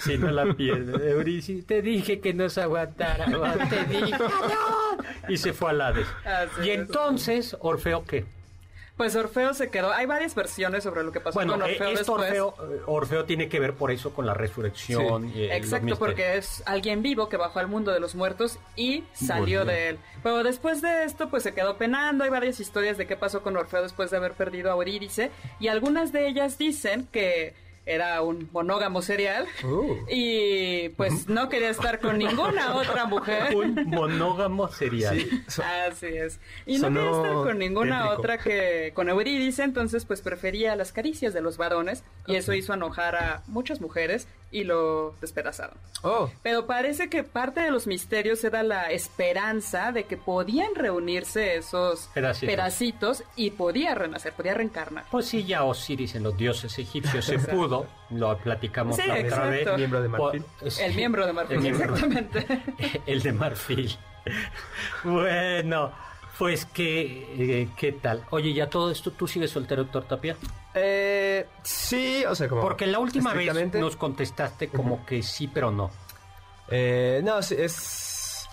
Si no la pierdes. Eurici, te dije que no se aguantara. Te dije. ¡No! Y se fue al Hades. Así Y es. entonces, Orfeo, ¿qué? Pues Orfeo se quedó. Hay varias versiones sobre lo que pasó Bueno, con eh, Orfeo esto después. Orfeo, eh, Orfeo tiene que ver por eso con la resurrección. y, Exacto, porque es alguien vivo que bajó al mundo de los muertos y salió de él. Pero después de esto, pues se quedó penando. Hay varias historias de qué pasó con Orfeo después de haber perdido a Eurídice. Y algunas de ellas dicen que era un monógamo serial Uh. y pues no quería estar con ninguna otra mujer. Un monógamo serial. So- Así es. Y no quería estar con ninguna tétrico. otra que con Eurídice, entonces pues prefería las caricias de los varones y eso hizo enojar a muchas mujeres y lo despedazaron. Oh. Pero parece que parte de los misterios era la esperanza de que podían reunirse esos Pedacitos. pedacitos y podía renacer, podía reencarnar. Pues sí, ya Osiris en los dioses egipcios se pudo, lo platicamos Sí, la otra exacto. vez. Miembro de marfil. El miembro de Marfil, el miembro- exactamente. el de marfil. Bueno, Pues que, eh, ¿qué tal? Oye, ya todo esto, ¿tú sigues soltero, doctor Tapia? Eh, sí, o sea, como... Porque la última vez nos contestaste como que sí, pero no. Eh, no, sí, es...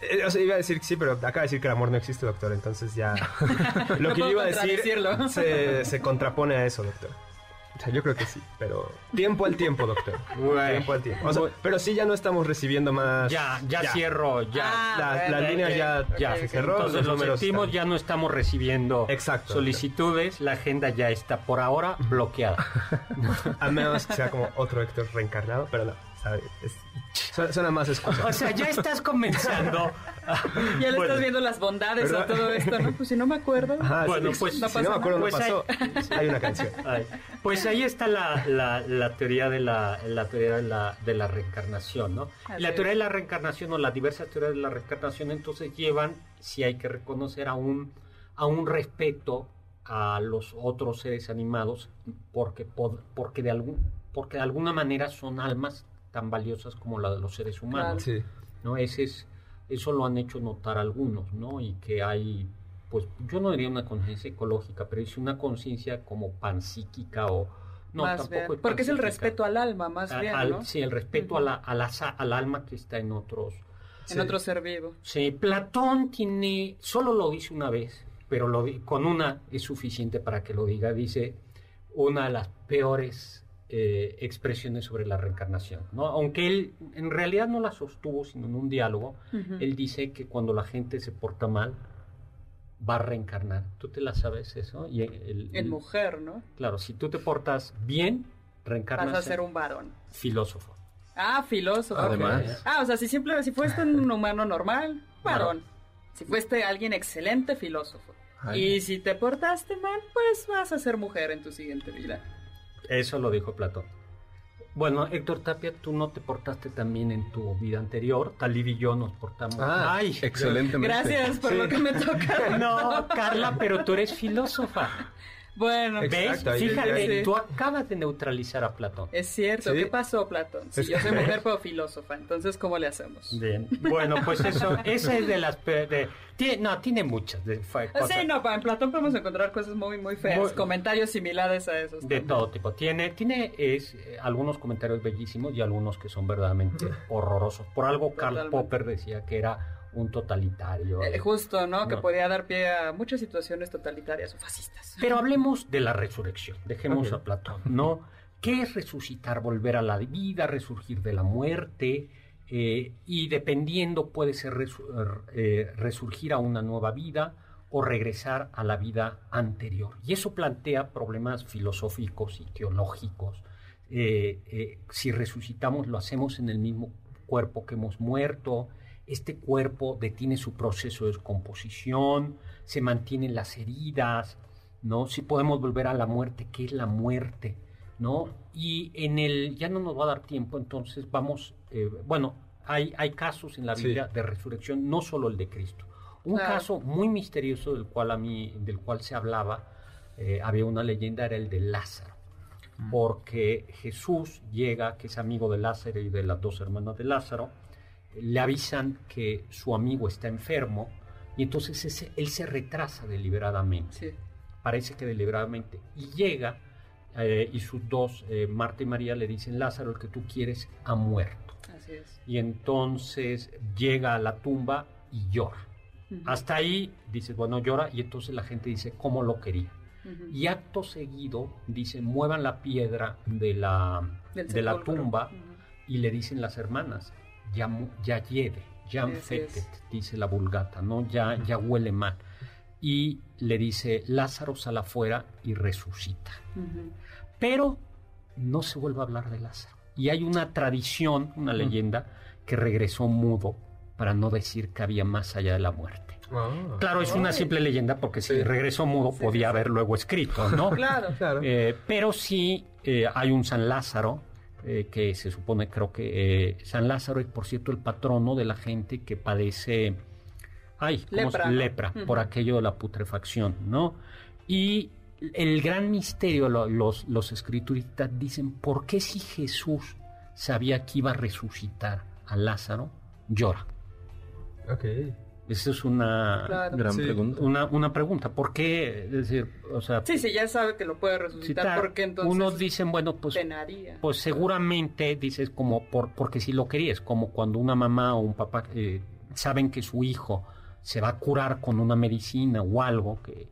eh, o sea, iba a decir que sí, pero acaba de decir que el amor no existe, doctor. Entonces ya... Lo No que yo puedo iba a decir se, se contrapone a eso, doctor. O sea, yo creo que sí, pero tiempo al tiempo, doctor. Tiempo al tiempo. O sea, pero sí ya no estamos recibiendo más... Ya, ya, cierro, ya. Ah, La, línea ya, ya, se cerró. entonces los lo números sentimos, están- ya no estamos recibiendo Exacto. solicitudes, la agenda ya está por ahora bloqueada. A menos que sea como otro Héctor reencarnado, pero no, ¿sabe? Es- suena, suena más excusa. O sea, ya estás comenzando. Ya le Bueno. estás viendo las bondades ¿Verdad? a todo esto, ¿no? Pues si no me acuerdo. Ajá, Bueno, sí, pues, si no no, pasa me acuerdo, no nada. pasó. Hay una canción. Ay, pues ahí está la, la- la teoría de la, la teoría de la, de la reencarnación, ¿no? Así la es. teoría de la reencarnación o las diversas teorías de la reencarnación entonces llevan, si hay que reconocer, a un, a un respeto a los otros seres animados porque, porque, de algún, porque de alguna manera son almas tan valiosas como la de los seres humanos. Sí. ¿no? Ese es, eso lo han hecho notar algunos, ¿no? Y que hay, pues yo no diría una conciencia ecológica, pero es una conciencia como panpsíquica o... No, más tampoco es Porque es el respeto al alma, más A- bien, al- ¿no? Sí, el respeto a la, a la al alma que está en otros... En otro ser vivo. Sí, Platón tiene, solo lo dice una vez, pero lo con una es suficiente para que lo diga. Dice una de las peores eh, expresiones sobre la reencarnación, ¿no? Aunque él en realidad no la sostuvo, sino en un diálogo, Ujú. él dice que cuando la gente se porta mal, va a reencarnar. ¿Tú te la sabes eso? Y el- el- En mujer, ¿no? Claro, si tú te portas bien, reencarnas Vas a ser un varón. filósofo. Ah, filósofo. Además. Ah, o sea, si siempre, si fuiste un humano normal, varón. Varón. Si fuiste alguien excelente, filósofo. Ay. Y si te portaste mal, pues vas a ser mujer en tu siguiente vida. Eso lo dijo Platón. Bueno, Héctor Tapia, tú no te portaste también en tu vida anterior. Talib y yo nos portamos. Ah, Ay, Excelentemente. Gracias por Sí. lo que me toca. No, Carla, pero tú eres filósofa. Bueno, Exacto. ¿Ves? Fíjate, ahí- tú acabas de neutralizar a Platón. es cierto. Sí. ¿Qué pasó, Platón? Si yo soy mujer, pero filósofa. Entonces, ¿cómo le hacemos? Bien. Bueno, pues eso, esa es de las... pe- de- tiene- no, tiene muchas de, Ah, cosas Sí, no, en Platón podemos encontrar cosas muy, muy feas. Muy- Comentarios similares a esos. de también. todo tipo. Tiene, tiene es, eh, algunos comentarios bellísimos y algunos que son verdaderamente horrorosos. Por algo Karl Totalmente. Popper decía que era un totalitario. Eh, justo, ¿no? Que podía dar pie a muchas situaciones totalitarias o fascistas. Pero hablemos de la resurrección. Dejemos a Platón, ¿no? ¿Qué es resucitar? Volver a la vida, resurgir de la muerte. eh, y dependiendo, puede ser resu- eh, resurgir a una nueva vida o regresar a la vida anterior. Y eso plantea problemas filosóficos y teológicos. Eh, eh, si resucitamos, lo hacemos en el mismo cuerpo que hemos muerto. Este cuerpo detiene su proceso de descomposición, se mantienen las heridas, ¿no? Si podemos volver a la muerte, ¿qué es la muerte? ¿No? Y en el, ya no nos va a dar tiempo, entonces vamos, eh, bueno, hay, hay casos en la Sí. Biblia de resurrección, no solo el de Cristo. Un Claro. caso muy misterioso del cual a mí, del cual se hablaba, eh, había una leyenda, era el de Lázaro. Porque Jesús llega, que es amigo de Lázaro y de las dos hermanas de Lázaro, le avisan que su amigo está enfermo y entonces ese- él se retrasa deliberadamente Sí. parece que deliberadamente, y llega eh, y sus dos, eh, Marta y María, le dicen, Lázaro, el que tú quieres ha muerto. Así es. Y entonces llega a la tumba y llora. Hasta ahí dices, bueno, llora, y entonces la gente dice, ¿cómo lo quería? Y acto seguido, dice, muevan la piedra de la, de la tumba y le dicen las hermanas, ya, ya hiede, ya fetet, dice la vulgata, ¿no? Ya, ya huele mal. Y le dice, Lázaro sale afuera y resucita. Pero no se vuelve a hablar de Lázaro. Y hay una tradición, una leyenda, que regresó mudo para no decir que había más allá de la muerte. Ah. Claro, es una simple leyenda porque si Sí. regresó mudo Sí, podía sí. haber luego escrito, ¿no? Claro. Claro. Eh, pero sí eh, hay un San Lázaro, eh, que se supone, creo que eh, San Lázaro es, por cierto, el patrono de la gente que padece ay, ¿cómo se- Lepra, por aquello de la putrefacción, ¿no? Y el gran misterio, lo- los, los escrituristas dicen, ¿por qué si Jesús sabía que iba a resucitar a Lázaro, llora? Ok. Esa es una Claro. Gran Sí. pregunta. una, una pregunta. ¿Por qué? Es decir, o sea, Sí, sí, ya sabe que lo puede resucitar, citar, porque entonces unos dicen, bueno, pues, penaría. pues seguramente dices como por, porque si lo querías, como cuando una mamá o un papá eh, saben que su hijo se va a curar con una medicina o algo, que,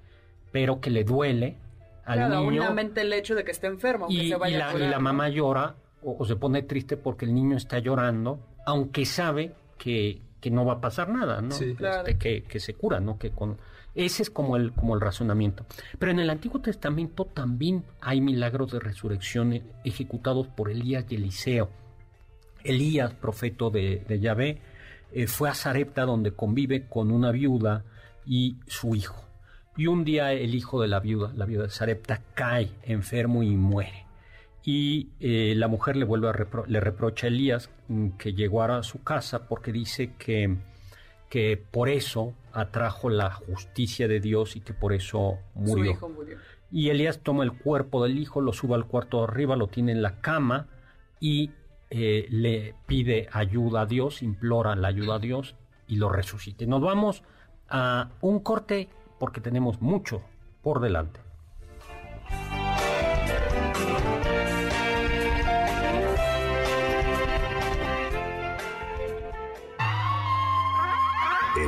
pero que le duele al Claro, niño únicamente el hecho de que esté enfermo, aunque y, se y vaya a la, y curar, la ¿no? mamá llora o, o se pone triste porque el niño está llorando, aunque sabe que, que no va a pasar nada, ¿no? Sí. Claro. Este, que, que se cura, ¿no? Que con ese es como el como el razonamiento. Pero en el Antiguo Testamento también hay milagros de resurrección eh, ejecutados por Elías y Eliseo. Elías, profeta de, de Yahvé, eh, fue a Sarepta donde convive con una viuda y su hijo. Y un día el hijo de la viuda, la viuda de Sarepta, cae enfermo y muere. Y eh, la mujer le vuelve a repro- le reprocha a Elías mm, que llegó a su casa porque dice que, que por eso atrajo la justicia de Dios y que por eso Su murió. hijo murió. Y Elías toma el cuerpo del hijo, lo sube al cuarto de arriba, lo tiene en la cama y eh, le pide ayuda a Dios, implora la ayuda a Dios y lo resucite. Nos vamos a un corte porque tenemos mucho por delante.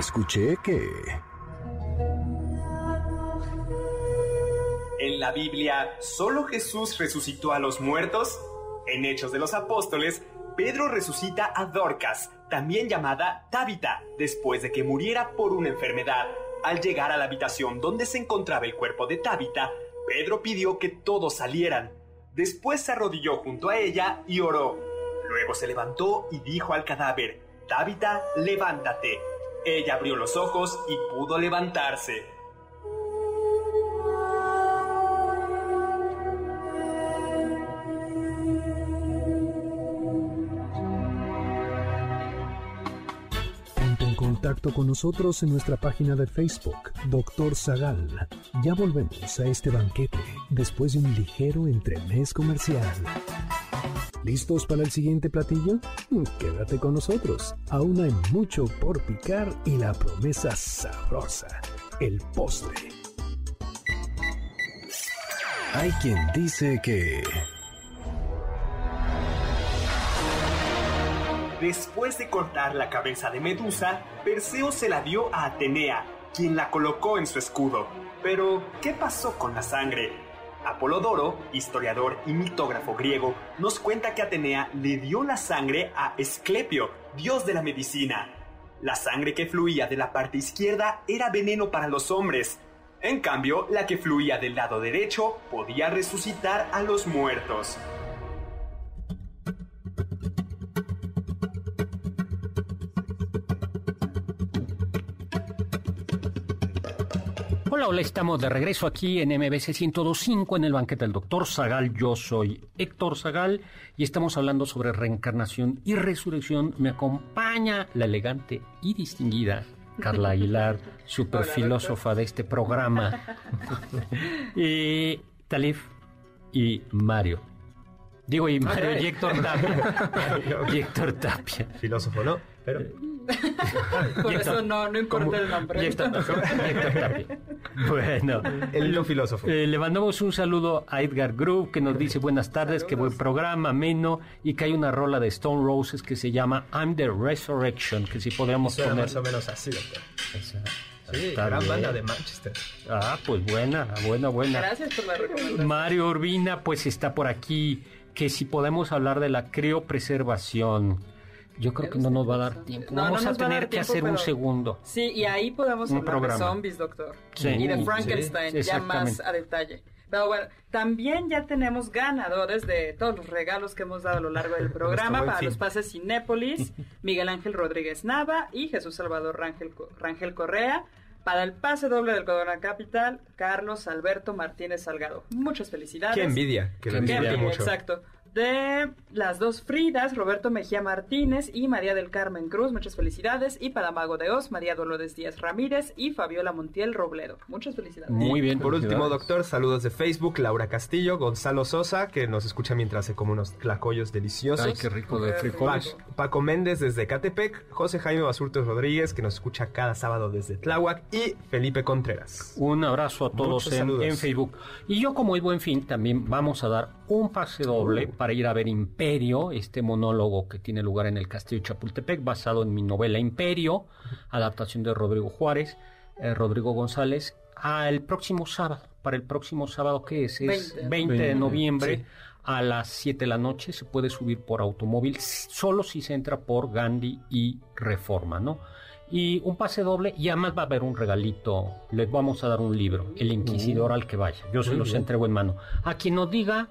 Escuché que... En la Biblia, ¿solo Jesús resucitó a los muertos? En Hechos de los Apóstoles, Pedro resucita a Dorcas, también llamada Tabita, después de que muriera por una enfermedad. Al llegar a la habitación donde se encontraba el cuerpo de Tabita, Pedro pidió que todos salieran. Después se arrodilló junto a ella y oró. Luego se levantó y dijo al cadáver, Tabita, levántate. Ella abrió los ojos y pudo levantarse. Ponte en contacto con nosotros en nuestra página de Facebook, Doctor Zagal. Ya volvemos a este banquete después de un ligero entremés comercial. ¿Listos para el siguiente platillo? Quédate con nosotros. Aún hay mucho por picar y la promesa sabrosa, el postre. Hay quien dice que... Después de cortar la cabeza de Medusa, Perseo se la dio a Atenea, quien la colocó en su escudo. Pero, ¿qué pasó con la sangre? Apolodoro, historiador y mitógrafo griego, nos cuenta que Atenea le dio la sangre a Esclepio, dios de la medicina. La sangre que fluía de la parte izquierda era veneno para los hombres. En cambio, la que fluía del lado derecho podía resucitar a los muertos. Hola, hola, estamos de regreso aquí en MBC 102.5 en el banquete del doctor Zagal. Yo soy Héctor Zagal y estamos hablando sobre reencarnación y resurrección. Me acompaña la elegante y distinguida Carla Aguilar, super filósofa de este programa. y Talif y Mario. Digo, y Mario y Héctor Tapia. y Héctor Tapia. Filósofo, ¿no? Pero Por eso no, no importa el nombre. Héctor, y Héctor Tapia. Bueno. el no filósofo. Eh, le mandamos un saludo a Edgar Groove que nos dice buenas tardes, que buen programa, ameno, y que hay una rola de Stone Roses que se llama I'm the Resurrection, que si Suena poner... más o menos así, doctor. Esa. Sí, Está gran bien. banda de Manchester. Ah, pues buena, buena, buena. Gracias por la recomendación. Mario Urbina, pues está por aquí, que si podemos hablar de la criopreservación. Yo creo que no nos va a dar tiempo. No, Vamos a tener que tiempo, hacer un segundo. Sí, y ahí podemos Un hablar programa. de zombies, doctor. Sí. Y de Sí, Frankenstein, ya más a detalle. Pero bueno, también ya tenemos ganadores de todos los regalos que hemos dado a lo largo del programa para los pases Cinépolis, Miguel Ángel Rodríguez Nava y Jesús Salvador Rangel, Rangel Correa. Para el pase doble del Corona Capital, Carlos Alberto Martínez Salgado. Muchas felicidades. Qué envidia, que Qué lo Qué disfrute envidia, mucho. Exacto. De las dos Fridas, Roberto Mejía Martínez y María del Carmen Cruz, muchas felicidades. Y para Mago de Oz, María Dolores Díaz Ramírez y Fabiola Montiel Robledo. Muchas felicidades. Muy bien. Por último, doctor, saludos de Facebook, Laura Castillo, Gonzalo Sosa, que nos escucha mientras se come unos tlacoyos deliciosos. Ay, qué rico de frijoles. Paco Méndez desde Catepec, José Jaime Basurto Rodríguez, que nos escucha cada sábado desde Tláhuac, y Felipe Contreras. Un abrazo a todos en, Facebook. Y yo, como es buen fin, también vamos a dar un pase doble Uh. Para ir a ver Imperio, este monólogo que tiene lugar en el Castillo de Chapultepec, basado en mi novela Imperio, adaptación de Rodrigo Juárez, eh, Rodrigo González, al próximo sábado. Para el próximo sábado, ¿qué es? Es 20. 20, de 20, noviembre. sí. A las 7 de la noche se puede subir por automóvil, solo si se entra por Gandhi y Reforma, ¿no? Y un pase doble y además va a haber un regalito. Les vamos a dar un libro, El Inquisidor al que vaya. Yo se los bien. entrego en mano. A quien nos diga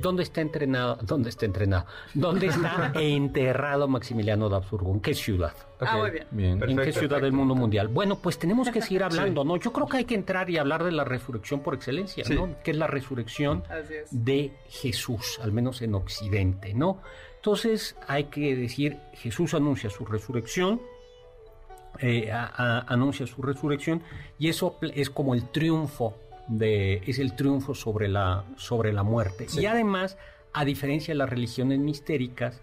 dónde está entrenado, dónde está entrenado, dónde está enterrado Maximiliano de Habsburgo, en qué ciudad. Ah, muy bien. Bien. ¿En qué Perfecto, ciudad del mundo mundial? Bueno, pues tenemos que seguir hablando, ¿no? Yo creo que hay que entrar y hablar de la resurrección por excelencia, Sí. ¿no? Que es la resurrección es. de Jesús, al menos en Occidente, ¿no? Entonces hay que decir, Jesús anuncia su resurrección, eh, a- a- anuncia su resurrección y eso es como el triunfo de, es el triunfo sobre la, sobre la muerte. Y además, a diferencia de las religiones mistéricas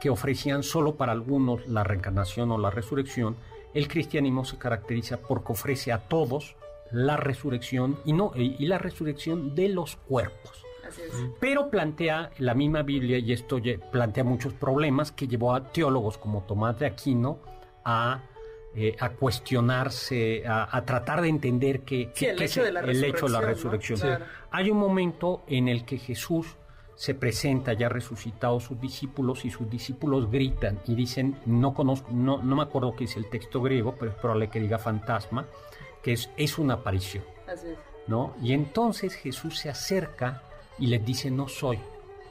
que ofrecían solo para algunos la reencarnación o la resurrección, el cristianismo se caracteriza porque ofrece a todos la resurrección y no y la resurrección de los cuerpos. Así es. Pero plantea la misma Biblia, y esto plantea muchos problemas que llevó a teólogos como Tomás de Aquino a, eh, a cuestionarse, a, a tratar de entender que, Sí, que- el hecho es de la el hecho de la resurrección, resurrección. ¿no? Claro. Hay un momento en el que Jesús se presenta ya resucitado sus discípulos y sus discípulos gritan y dicen, no conozco, no, no me acuerdo qué es el texto griego, pero es probable que diga fantasma, que es, es una aparición. Así es. ¿no? Y entonces Jesús se acerca y les dice, no soy,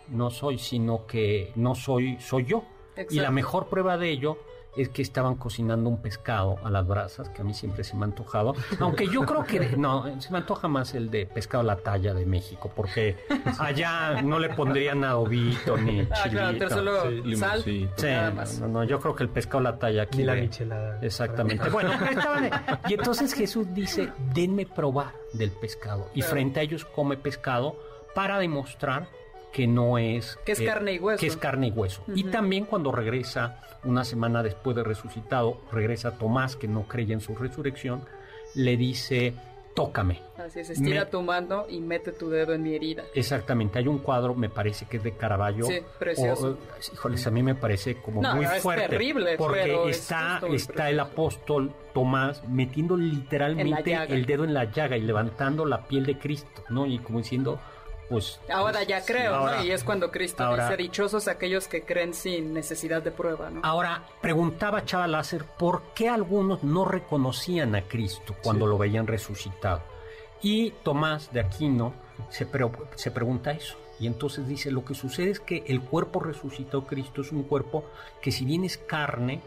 no soy, sino que no soy, soy yo. Y la mejor prueba de ello es que estaban cocinando un pescado a las brasas, que a mí siempre se me ha antojado. Aunque yo creo que, no, se me antoja más el de pescado a la talla de México, porque allá no le pondrían adobito ni Ah, claro, chilito. solo Sí, sal. Sí, nada no, más. no, no, yo creo que el pescado a la talla aquí Ni la michelada. Exactamente. Bueno, estaban- y entonces Jesús dice, denme probar del pescado. Y Claro. frente a ellos come pescado para demostrar que no es... Que es carne y hueso. Que es carne y hueso. Y también cuando regresa, una semana después de resucitado, regresa Tomás, que no creía en su resurrección, le dice, tócame. Así es, estira Me- tu mano y mete tu dedo en mi herida. Exactamente, hay un cuadro, me parece que es de Caravaggio. Sí, precioso. O- híjoles, a mí me parece como No, muy no, es fuerte. terrible, porque pero está, está el apóstol Tomás metiendo literalmente el dedo en la llaga y levantando la piel de Cristo, ¿no? Y como diciendo, pues. Ahora pues, ya creo, ahora- ¿no? Y es cuando Cristo ahora- dice, dichosos aquellos que creen sin necesidad de prueba, ¿no? Ahora, preguntaba Chava Láser por qué algunos no reconocían a Cristo cuando lo veían resucitado. Y Tomás de Aquino se, pre- se pregunta eso. Y entonces dice, lo que sucede es que el cuerpo resucitado Cristo es un cuerpo que si bien es carne,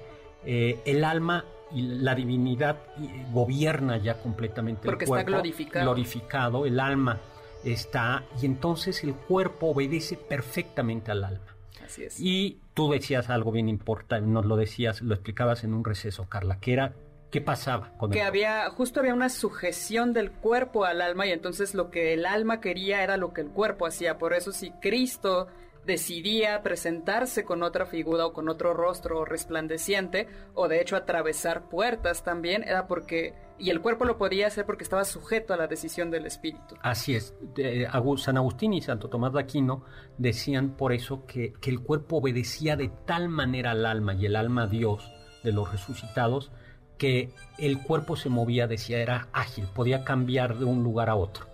eh, el alma y la divinidad eh, gobierna ya completamente Porque el está cuerpo. glorificado. glorificado, el alma está, y entonces el cuerpo obedece perfectamente al alma. Así es. Y tú decías algo bien importante, nos lo decías, lo explicabas en un receso, Carla, que era qué pasaba con que había justo había una sujeción del cuerpo al alma y entonces lo que el alma quería era lo que el cuerpo hacía por eso si Cristo decidía presentarse con otra figura o con otro rostro resplandeciente o de hecho atravesar puertas también era porque y el cuerpo lo podía hacer porque estaba sujeto a la decisión del espíritu Así es. De- San Agustín y Santo Tomás de Aquino decían por eso que, que el cuerpo obedecía de tal manera al alma y el alma a Dios de los resucitados que el cuerpo se movía, decía, era ágil, podía cambiar de un lugar a otro.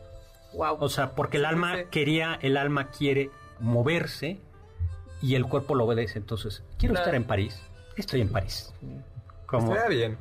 wow O sea, porque el Sí, alma sí. quería, el alma quiere moverse y el cuerpo lo obedece. Entonces, quiero Claro. estar en París. Estoy en París. Como, Estaría bien.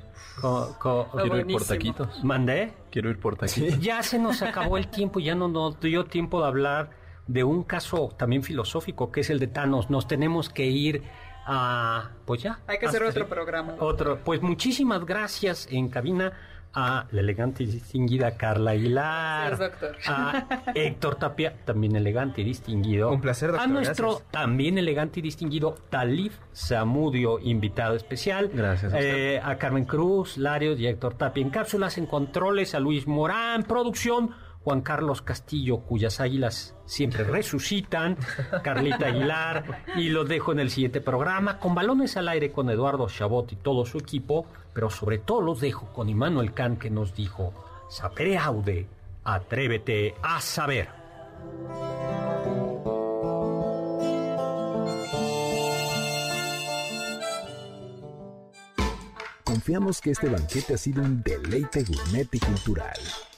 Quiero ir por taquitos. ¿Mandé? Quiero ir por taquitos. Ya se nos acabó el tiempo, ya no nos dio tiempo de hablar de un caso también filosófico, que es el de Thanos. Nos tenemos que ir a... Pues ya. hay que hacer otro programa Otro. Pues muchísimas gracias en cabina a la elegante y distinguida Carla Aguilar. Sí. A Héctor Tapia, también elegante y distinguido. Un placer, doctor, A nuestro gracias. también elegante y distinguido Talif Zamudio, invitado especial. Gracias a. Eh, a Carmen Cruz, Larios y Héctor Tapia en cápsulas, en controles, a Luis Morán, producción. Juan Carlos Castillo, cuyas águilas siempre resucitan, Carlita Aguilar, y los dejo en el siguiente programa con balones al aire con Eduardo Chabot y todo su equipo, pero sobre todo los dejo con Immanuel Kant que nos dijo, sapere aude, atrévete a saber. Confiamos que este banquete ha sido un deleite gourmet y cultural.